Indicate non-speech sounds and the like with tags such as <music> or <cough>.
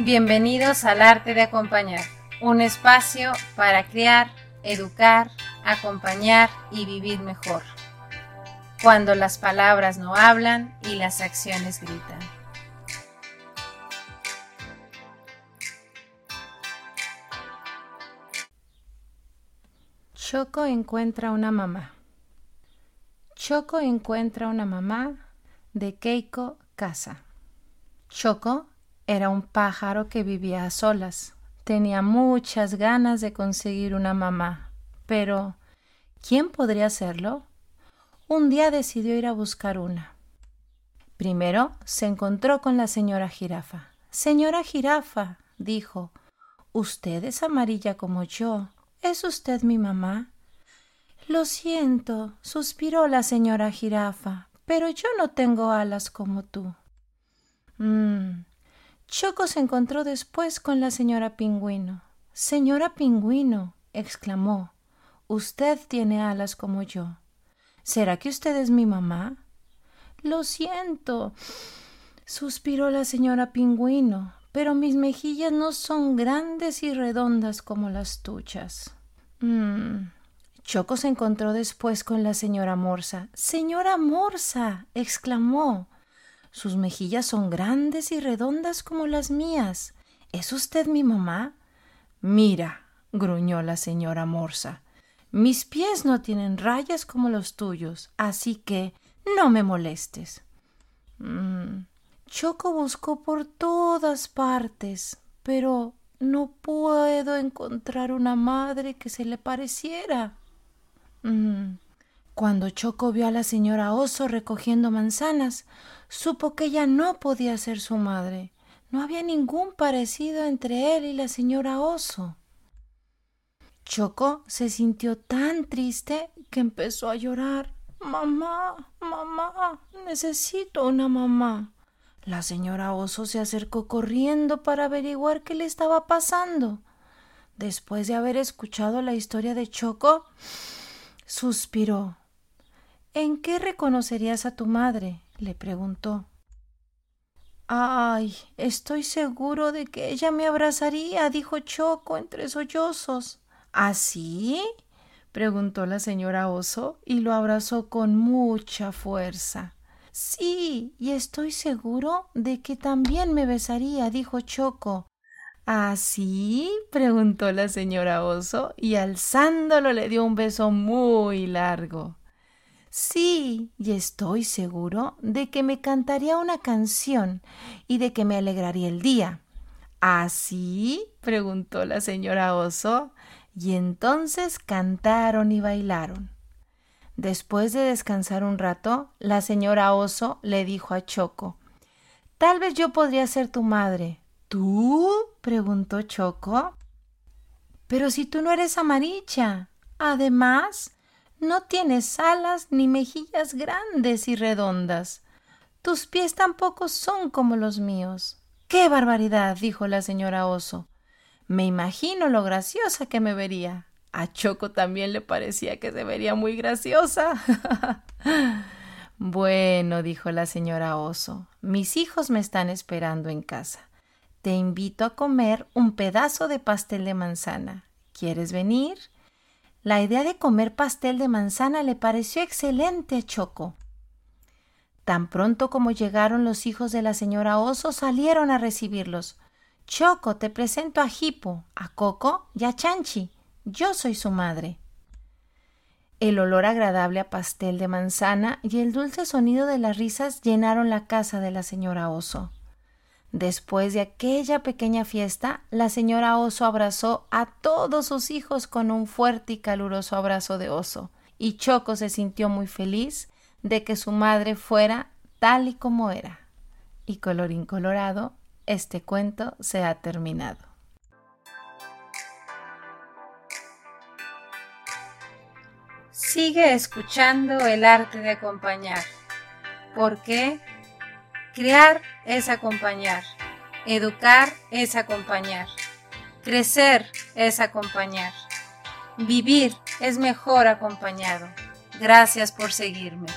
Bienvenidos al arte de acompañar, un espacio para crear, educar, acompañar y vivir mejor. Cuando las palabras no hablan y las acciones gritan. Choco encuentra una mamá. Choco encuentra una mamá de Keiko Casa. Choco era un pájaro que vivía a solas. Tenía muchas ganas de conseguir una mamá, pero ¿quién podría hacerlo? Un día decidió ir a buscar una. Primero se encontró con la señora jirafa. Señora jirafa, dijo, usted es amarilla como yo. ¿Es usted mi mamá? Lo siento, suspiró la señora jirafa, pero yo no tengo alas como tú. Mmm, Choco se encontró después con la señora Pingüino. Señora Pingüino, exclamó, usted tiene alas como yo. ¿Será que usted es mi mamá? Lo siento, suspiró la señora Pingüino, pero mis mejillas no son grandes y redondas como las tuyas. Mm. Choco se encontró después con la señora Morsa. Señora Morsa, exclamó, sus mejillas son grandes y redondas como las mías. ¿Es usted mi mamá? Mira, gruñó la señora Morsa. Mis pies no tienen rayas como los tuyos, así que no me molestes. Mm, Choco buscó por todas partes, pero no puedo encontrar una madre que se le pareciera. Mm, cuando Choco vio a la señora Oso recogiendo manzanas, supo que ella no podía ser su madre. No había ningún parecido entre él y la señora Oso. Choco se sintió tan triste que empezó a llorar. Mamá, mamá, necesito una mamá. La señora Oso se acercó corriendo para averiguar qué le estaba pasando. Después de haber escuchado la historia de Choco, suspiró. ¿En qué reconocerías a tu madre? le preguntó. Ay, estoy seguro de que ella me abrazaría, dijo Choco entre sollozos. ¿Así? ¿Ah, preguntó la señora Oso y lo abrazó con mucha fuerza. Sí, y estoy seguro de que también me besaría, dijo Choco. ¿Así? ¿Ah, preguntó la señora Oso y alzándolo le dio un beso muy largo. Sí, y estoy seguro de que me cantaría una canción y de que me alegraría el día. ¿Así? preguntó la señora Oso, y entonces cantaron y bailaron. Después de descansar un rato, la señora Oso le dijo a Choco Tal vez yo podría ser tu madre. ¿Tú? preguntó Choco. Pero si tú no eres amarilla. Además, no tienes alas ni mejillas grandes y redondas. Tus pies tampoco son como los míos. ¡Qué barbaridad! dijo la señora Oso. Me imagino lo graciosa que me vería. A Choco también le parecía que se vería muy graciosa. <laughs> bueno, dijo la señora Oso, mis hijos me están esperando en casa. Te invito a comer un pedazo de pastel de manzana. ¿Quieres venir? La idea de comer pastel de manzana le pareció excelente a Choco. Tan pronto como llegaron los hijos de la señora Oso, salieron a recibirlos. Choco, te presento a Hipo, a Coco y a Chanchi. Yo soy su madre. El olor agradable a pastel de manzana y el dulce sonido de las risas llenaron la casa de la señora Oso. Después de aquella pequeña fiesta, la señora oso abrazó a todos sus hijos con un fuerte y caluroso abrazo de oso, y Choco se sintió muy feliz de que su madre fuera tal y como era. Y colorín colorado, este cuento se ha terminado. Sigue escuchando el arte de acompañar. ¿Por qué? Crear es acompañar. Educar es acompañar. Crecer es acompañar. Vivir es mejor acompañado. Gracias por seguirme.